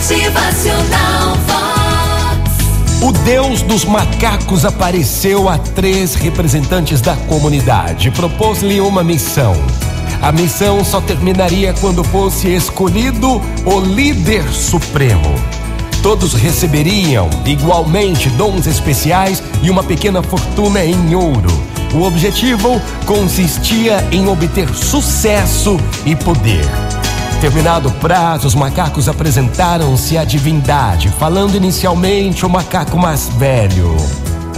Motivacional Vox. O Deus dos macacos apareceu a três representantes da comunidade. Propôs-lhe uma missão. A missão só terminaria quando fosse escolhido o líder supremo. Todos receberiam igualmente dons especiais e uma pequena fortuna em ouro. O objetivo consistia em obter sucesso e poder. Terminado o prazo, os macacos apresentaram-se à divindade, falando inicialmente o macaco mais velho.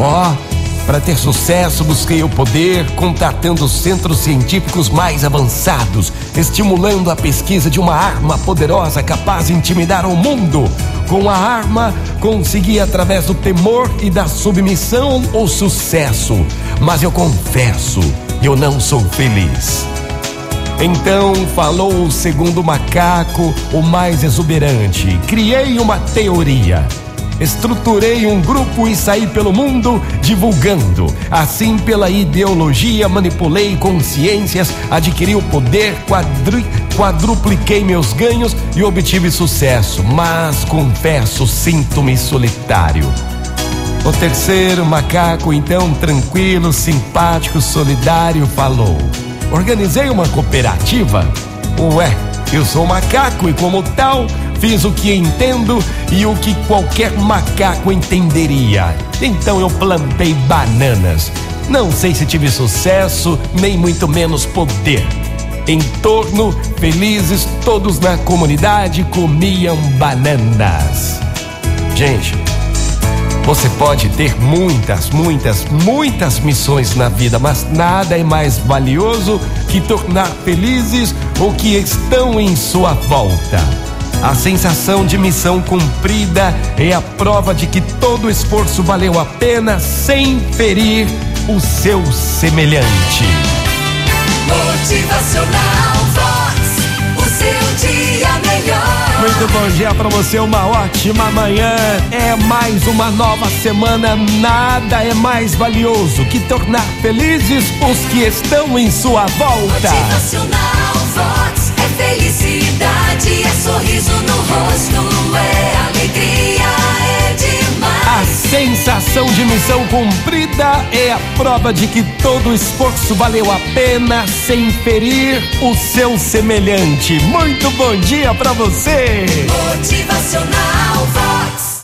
Ó, oh, para ter sucesso, busquei o poder, contatando os centros científicos mais avançados, estimulando a pesquisa de uma arma poderosa capaz de intimidar o mundo. Com a arma, consegui, através do temor e da submissão, o sucesso. Mas eu confesso, eu não sou feliz. Então falou o segundo macaco, o mais exuberante. Criei uma teoria. Estruturei um grupo e saí pelo mundo divulgando. Assim, pela ideologia, manipulei consciências, adquiri o poder, quadri, quadrupliquei meus ganhos e obtive sucesso. Mas confesso, sinto-me solitário. O terceiro macaco, então tranquilo, simpático, solidário, falou. Organizei uma cooperativa. Ué, eu sou macaco e, como tal, fiz o que entendo e o que qualquer macaco entenderia. Então eu plantei bananas. Não sei se tive sucesso, nem muito menos poder. Em torno, felizes, todos na comunidade comiam bananas. Gente, você pode ter muitas, muitas, muitas missões na vida, mas nada é mais valioso que tornar felizes o que estão em sua volta. A sensação de missão cumprida é a prova de que todo esforço valeu a pena sem ferir o seu semelhante. Motivacional bom dia para você, uma ótima manhã. É mais uma nova semana. Nada é mais valioso que tornar felizes os que estão em sua volta. Motivacional sensação de missão cumprida é a prova de que todo esforço valeu a pena sem ferir o seu semelhante. Muito bom dia para você. Motivacional Vox.